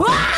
Ah!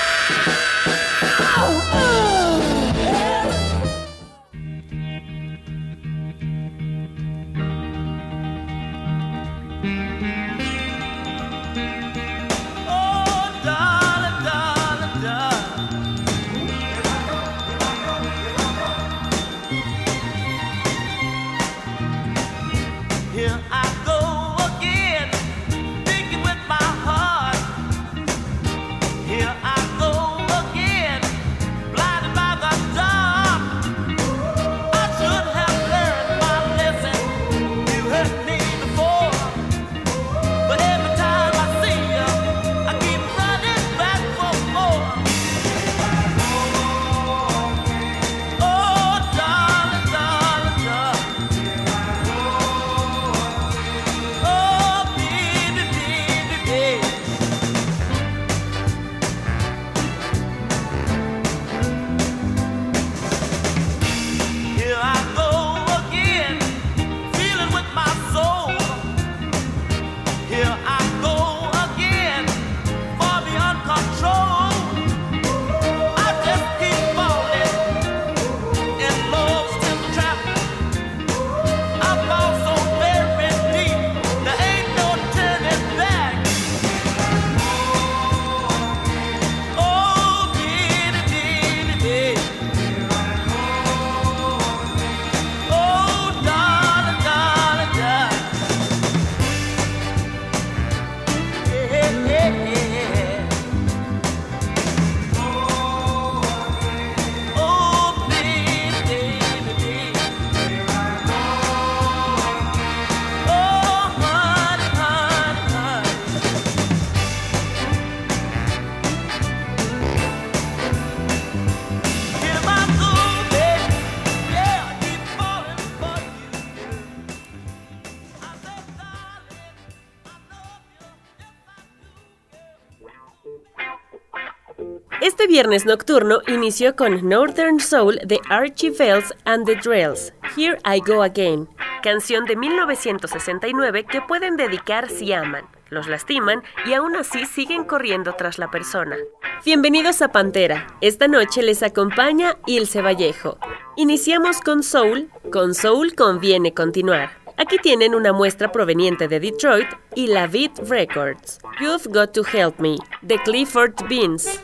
Viernes nocturno inició con Northern Soul de Archie Bells and the Drells, Here I Go Again, canción de 1969 que pueden dedicar si aman, los lastiman y aún así siguen corriendo tras la persona. Bienvenidos a Pantera, esta noche les acompaña Ilse Vallejo. Iniciamos con Soul, con Soul conviene continuar. Aquí tienen una muestra proveniente de Detroit y la Beat Records. You've Got to Help Me, de Clifford Beans.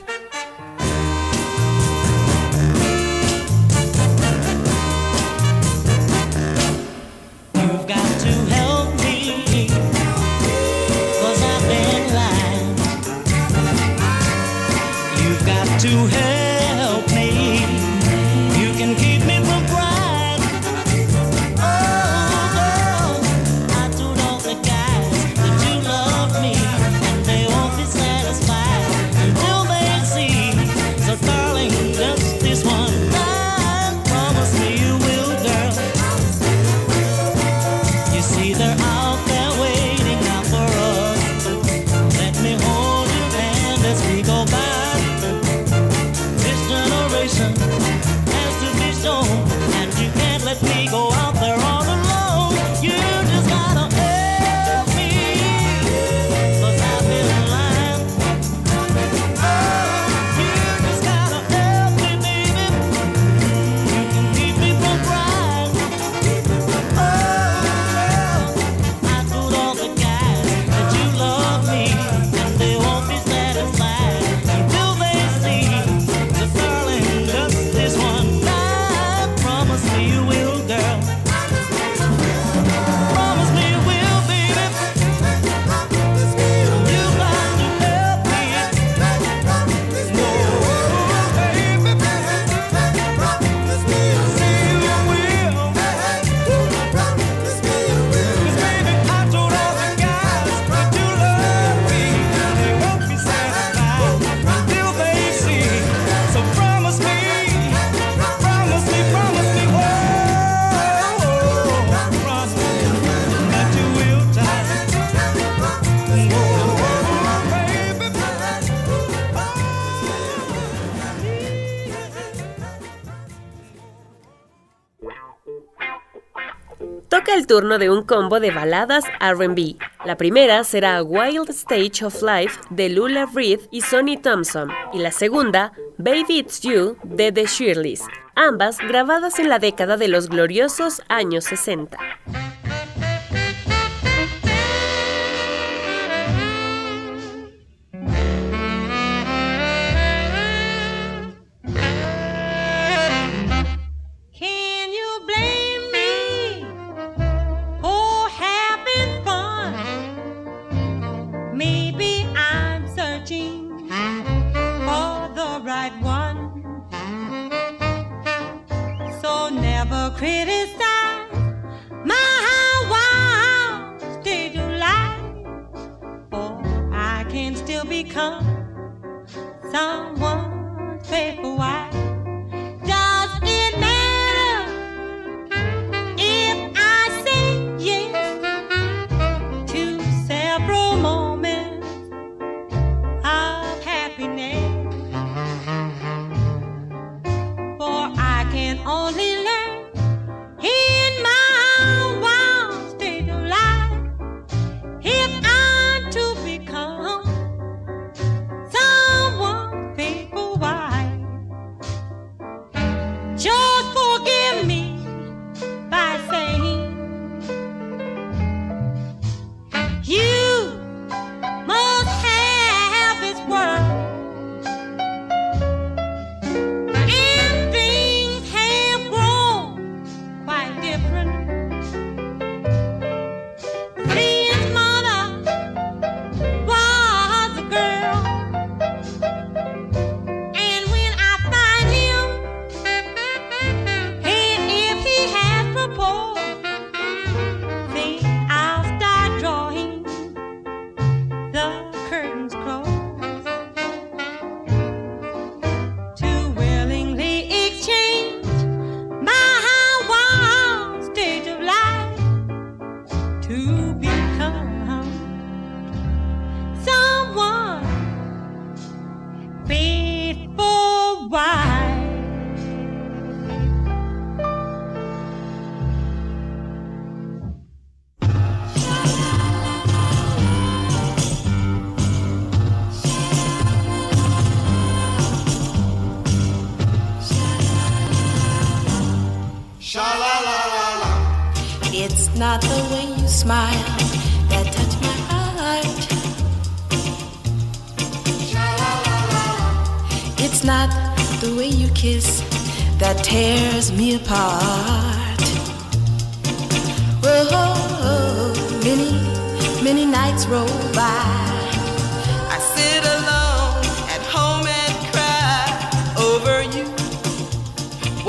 Turno de un combo de baladas RB. La primera será Wild Stage of Life de Lula Reed y Sonny Thompson, y la segunda, Baby It's You de The Shirleys, ambas grabadas en la década de los gloriosos años 60. come. Some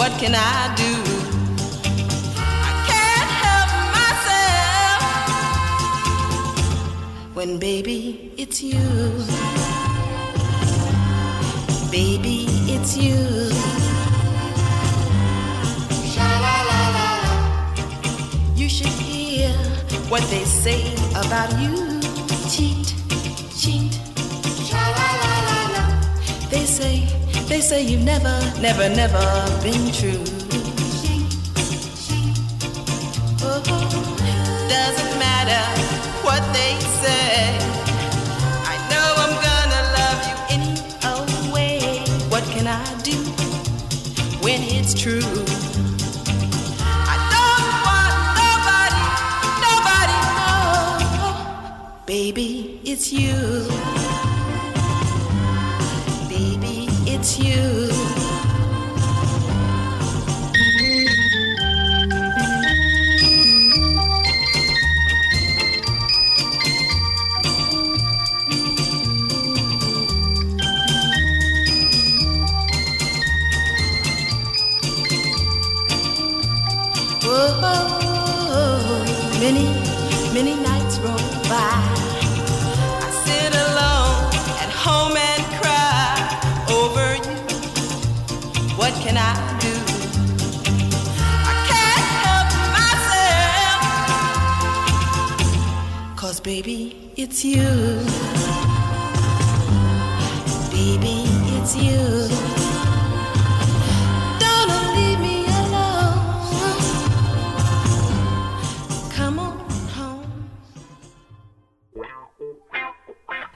What can I do? I can't help myself when baby it's you. Baby, it's you. You should hear what they say about you. Cheat, they say you've never, never, never been true. Oh, doesn't matter what they say. I know I'm gonna love you any old way. What can I do when it's true? I don't want nobody, nobody, no. Baby, it's you. It's you. Baby, it's you. Baby, it's you.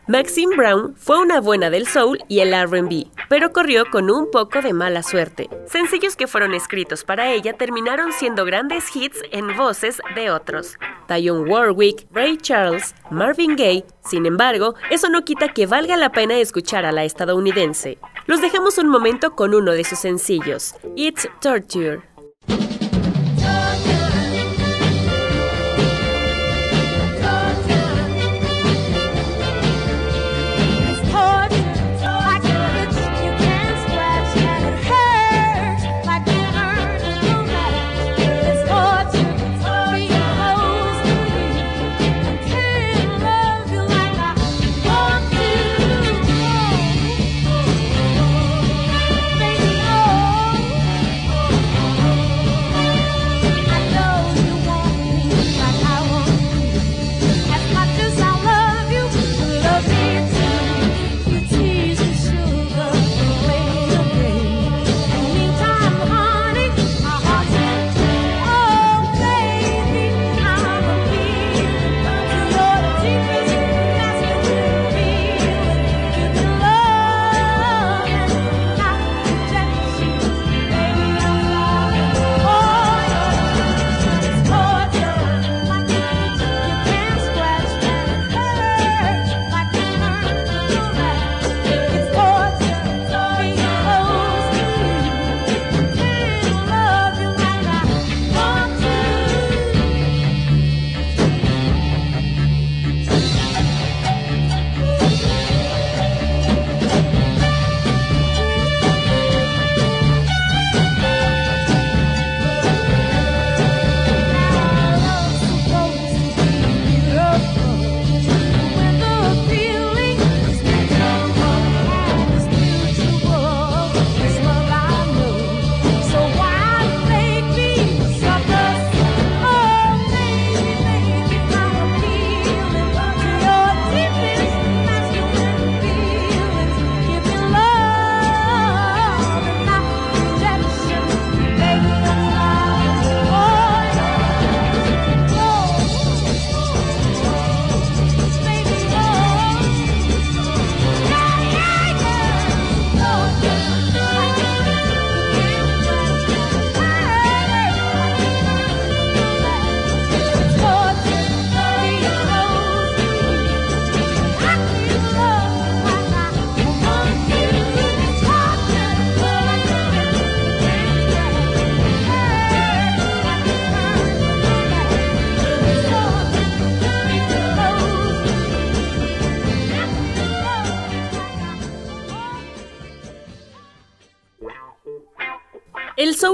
Maxine Brown fue una buena del soul y el RB, pero corrió con un poco de mala suerte. Sencillos que fueron escritos para ella terminaron siendo grandes hits en voces de otros. Dionne Warwick, Ray Charles, Marvin Gaye. Sin embargo, eso no quita que valga la pena escuchar a la estadounidense. Los dejamos un momento con uno de sus sencillos, It's Torture.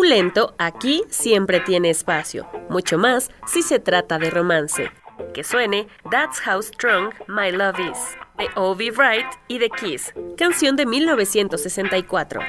Lento aquí siempre tiene espacio, mucho más si se trata de romance. Que suene That's How Strong My Love Is, de Ovi Wright y The Kiss, canción de 1964.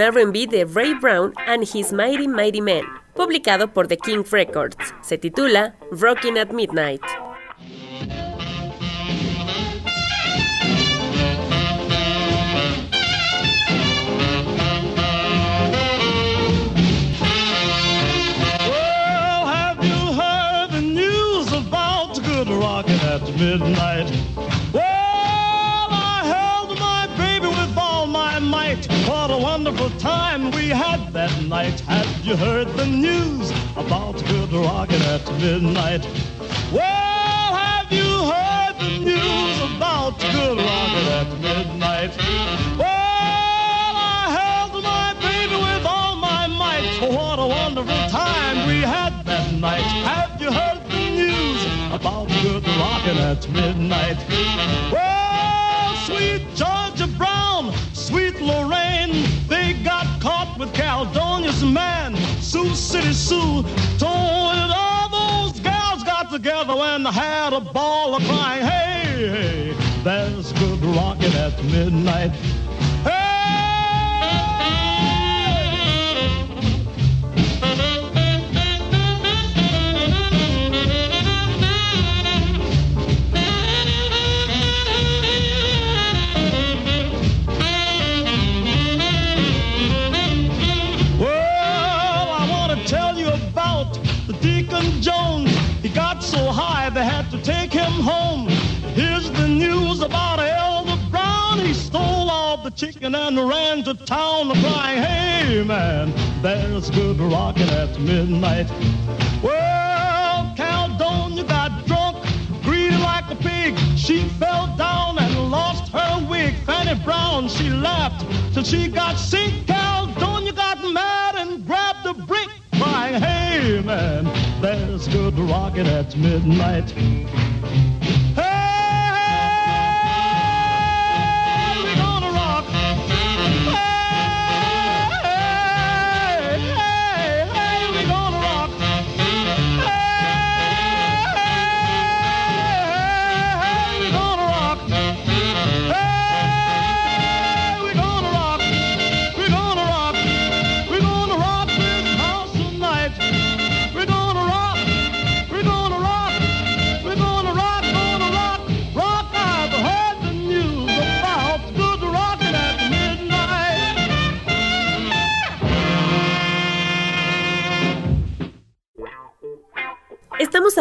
RB de Ray Brown and His Mighty Mighty Men, publicado por The King Records. Se titula Rockin' at Midnight. Well, have you heard the news about good rockin' at midnight? Wonderful time we had that night. Have you heard the news about good rockin' at midnight? Well, have you heard the news about good rockin' at midnight? Well, I held my baby with all my might. What a wonderful time we had that night. Have you heard the news about good rockin' at midnight? Well, sweet Georgia Brown, sweet Lorraine, with Caledonia's man. Sioux City Sue told it all those gals got together they had a ball of crying. Hey, hey, there's good rockin' at midnight. The chicken and ran to town crying, Hey man, there's good rockin' at midnight. Well, Caledonia got drunk, greedy like a pig. She fell down and lost her wig. Fanny Brown, she laughed till she got sick. Caledonia got mad and grabbed a brick, crying, Hey man, there's good rockin' at midnight.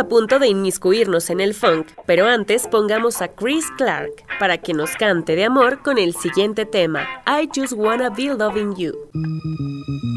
Punto de inmiscuirnos en el funk, pero antes pongamos a Chris Clark para que nos cante de amor con el siguiente tema, I Just Wanna Be Loving You.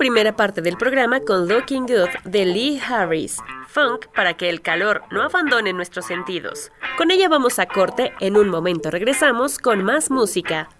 primera parte del programa con Looking Good de Lee Harris, funk para que el calor no abandone nuestros sentidos. Con ella vamos a corte, en un momento regresamos con más música.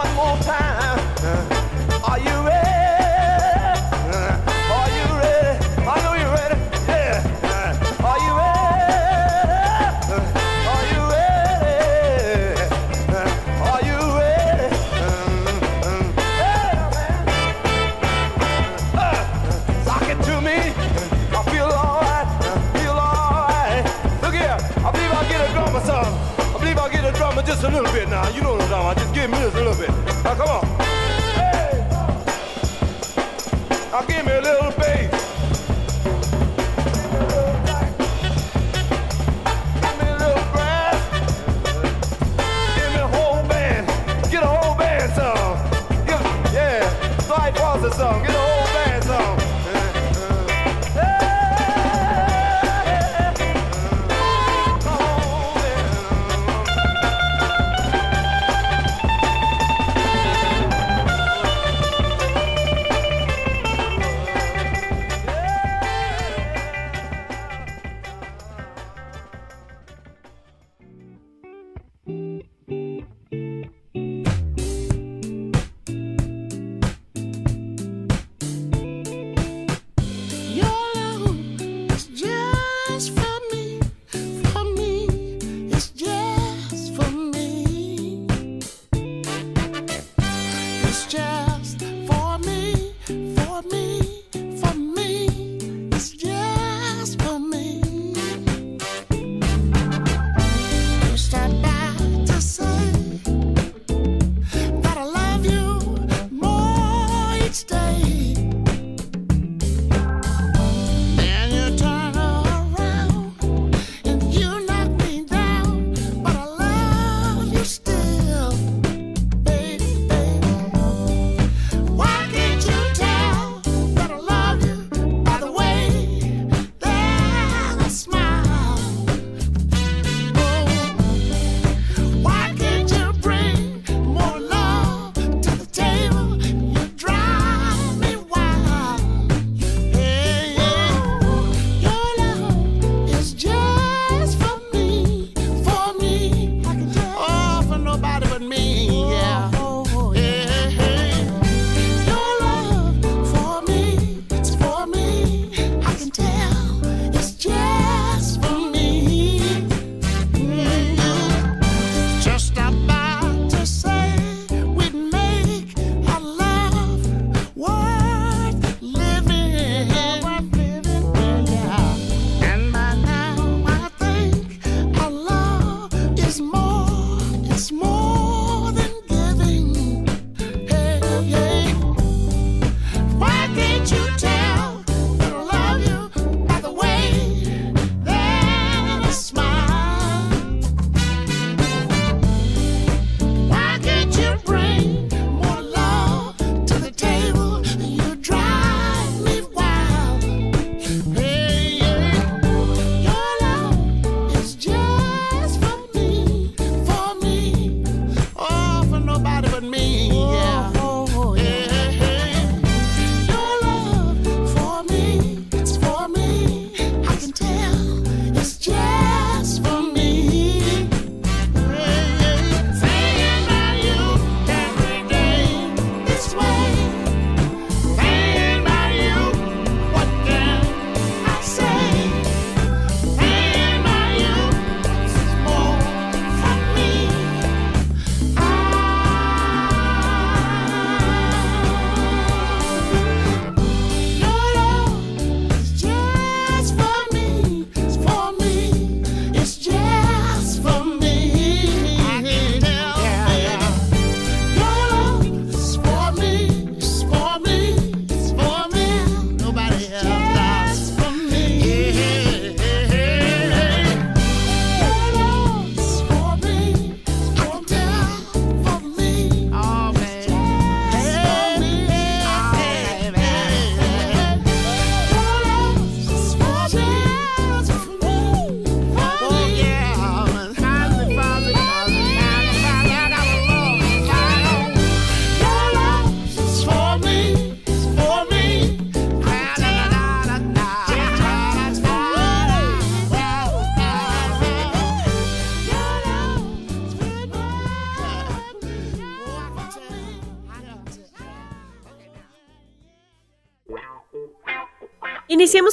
one more time. Are you ready? Are you ready? I know you're ready. Yeah. Are you ready? Are you ready? Are you ready? Yeah, man. Uh, sock it to me. I feel alright. Feel alright. Look here. I believe I'll get a drum or. I believe I'll get a drummer just a little bit now. You know what I'm talking about. Just give me a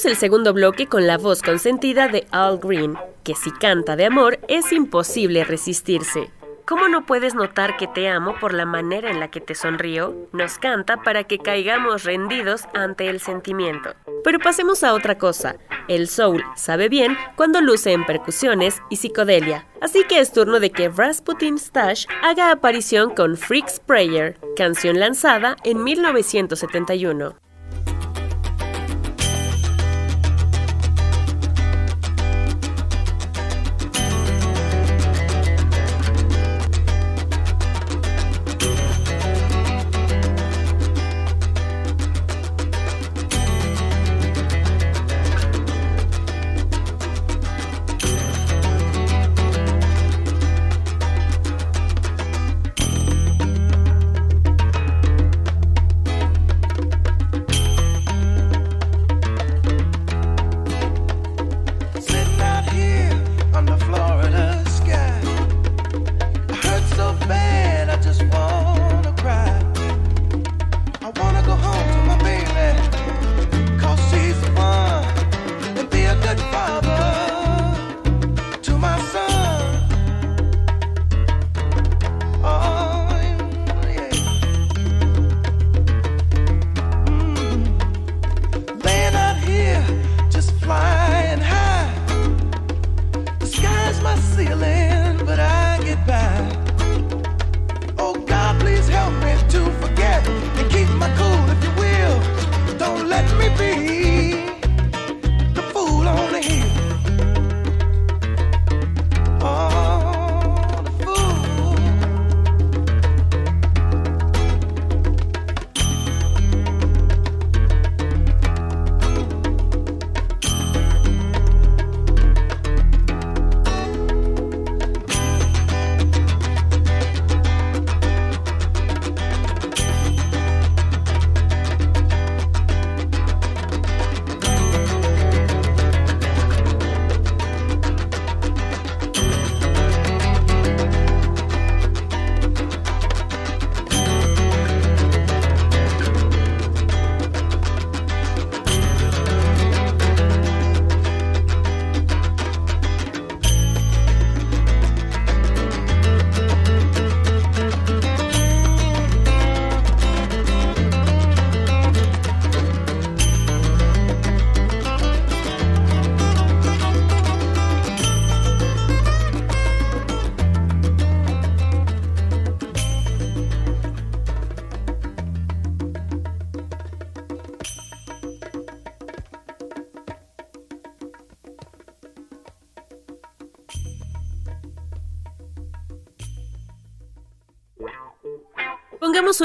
El segundo bloque con la voz consentida de Al Green, que si canta de amor es imposible resistirse. ¿Cómo no puedes notar que te amo por la manera en la que te sonrío? Nos canta para que caigamos rendidos ante el sentimiento. Pero pasemos a otra cosa. El soul sabe bien cuando luce en percusiones y psicodelia. Así que es turno de que Rasputin Stash haga aparición con Freak's Prayer, canción lanzada en 1971.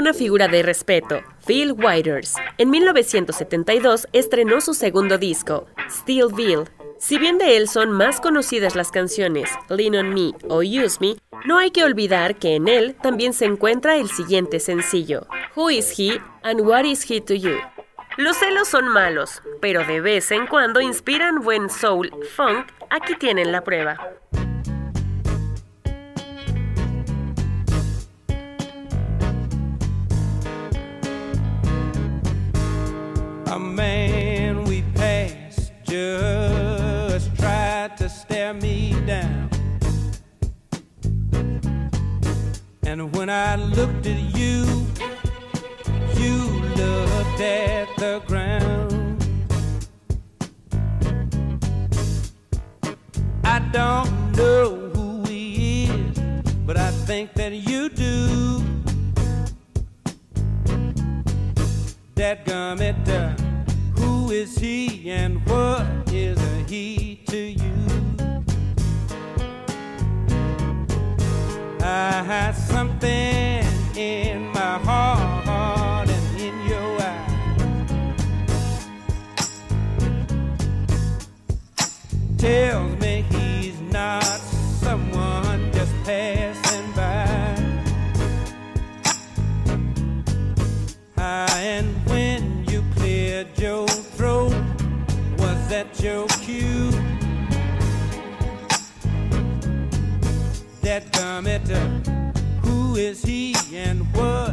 Una figura de respeto, Phil Withers. En 1972 estrenó su segundo disco, Stillville. Si bien de él son más conocidas las canciones Lean on Me o Use Me, no hay que olvidar que en él también se encuentra el siguiente sencillo, Who is He and What is He to You? Los celos son malos, pero de vez en cuando inspiran buen soul funk. Aquí tienen la prueba. And when I looked at you, you looked at the ground. I don't know who he is, but I think that you do. That gummit, uh, who is he and what is a he to you? Had something in my heart and in your eye. Tells me he's not someone just passing by. And when you cleared your throat, was that your cue? That who is he and what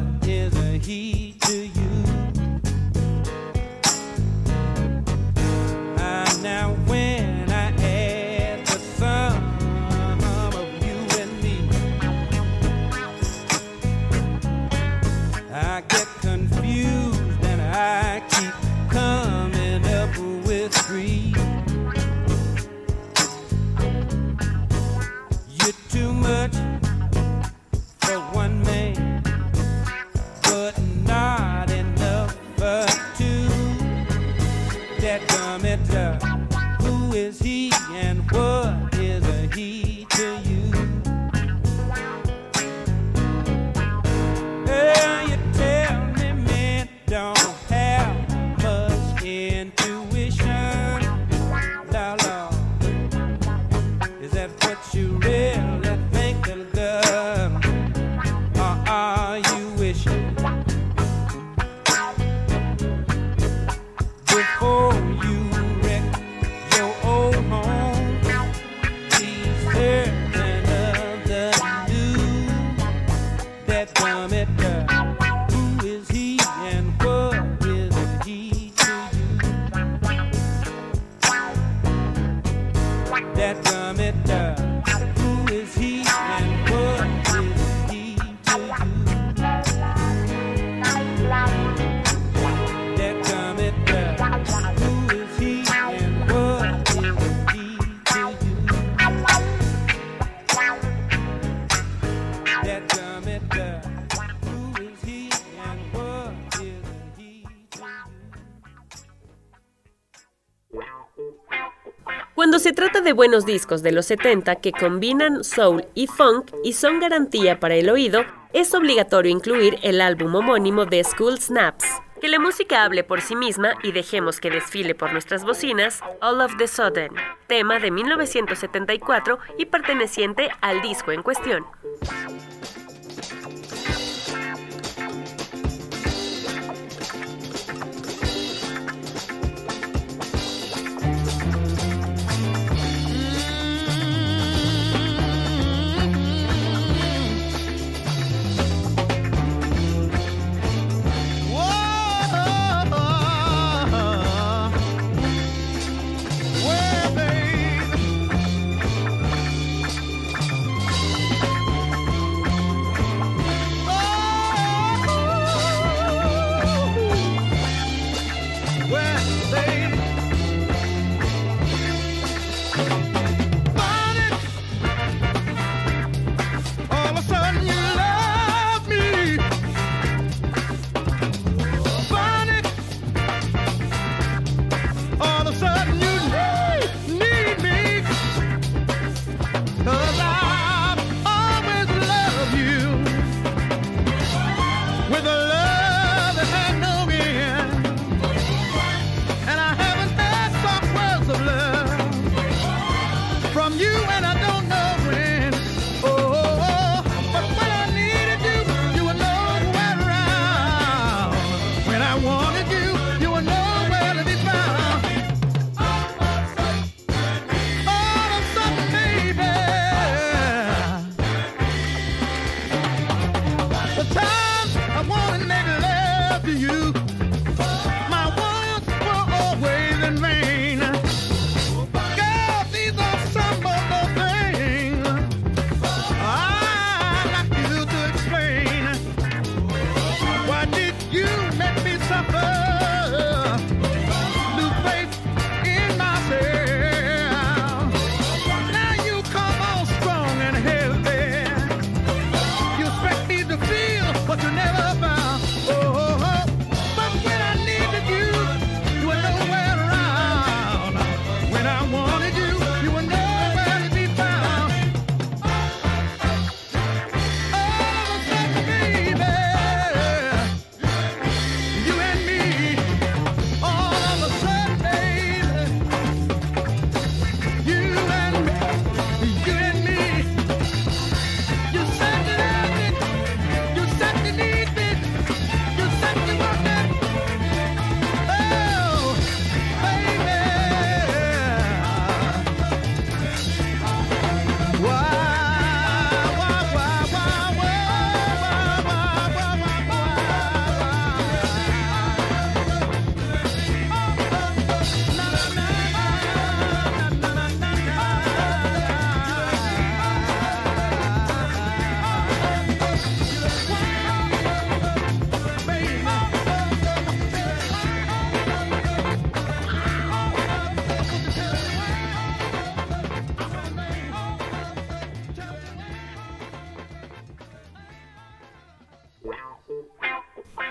de buenos discos de los 70 que combinan soul y funk y son garantía para el oído, es obligatorio incluir el álbum homónimo de School Snaps. Que la música hable por sí misma y dejemos que desfile por nuestras bocinas All of the Sudden, tema de 1974 y perteneciente al disco en cuestión.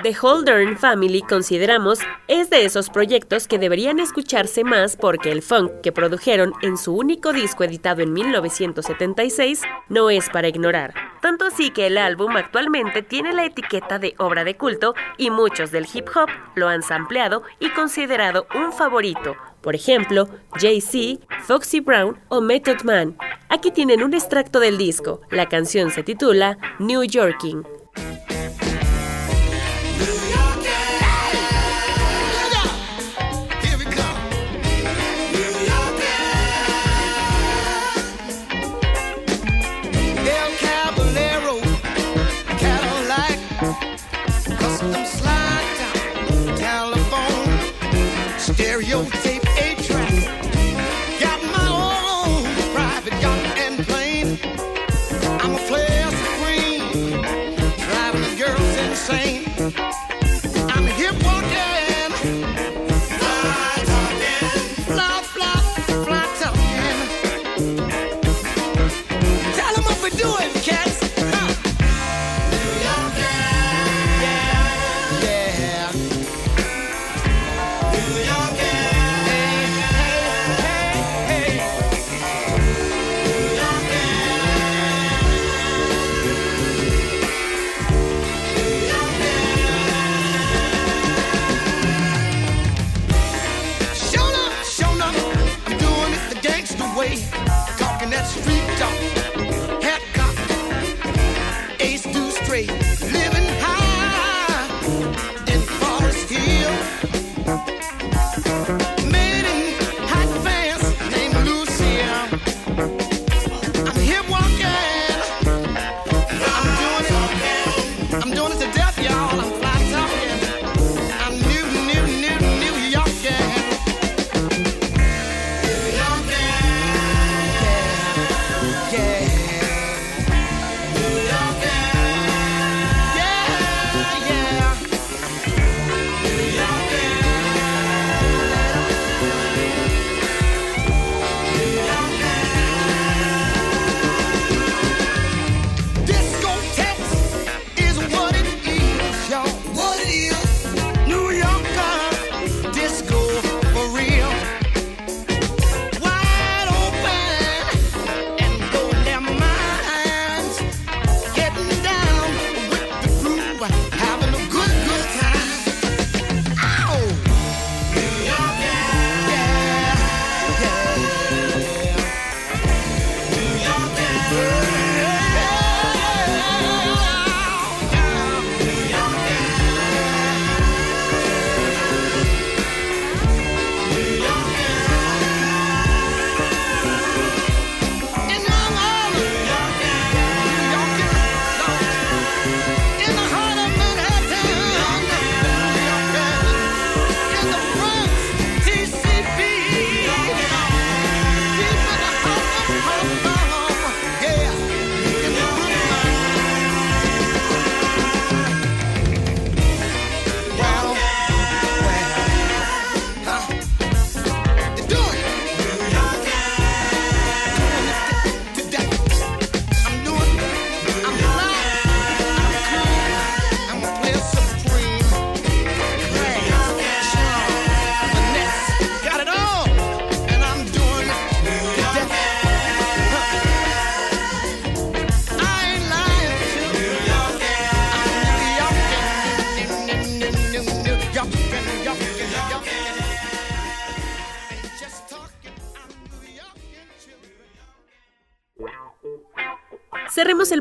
The Holdern Family consideramos es de esos proyectos que deberían escucharse más porque el funk que produjeron en su único disco editado en 1976 no es para ignorar. Tanto así que el álbum actualmente tiene la etiqueta de obra de culto y muchos del hip hop lo han sampleado y considerado un favorito, por ejemplo, Jay-Z, Foxy Brown o Method Man. Aquí tienen un extracto del disco. La canción se titula New Yorking.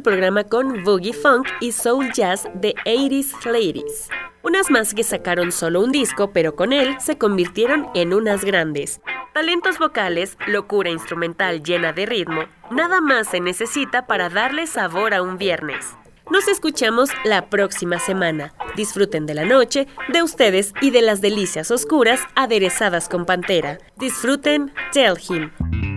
Programa con Boogie Funk y Soul Jazz de 80s Ladies. Unas más que sacaron solo un disco, pero con él se convirtieron en unas grandes. Talentos vocales, locura instrumental llena de ritmo, nada más se necesita para darle sabor a un viernes. Nos escuchamos la próxima semana. Disfruten de la noche, de ustedes y de las delicias oscuras aderezadas con pantera. Disfruten Tell Him.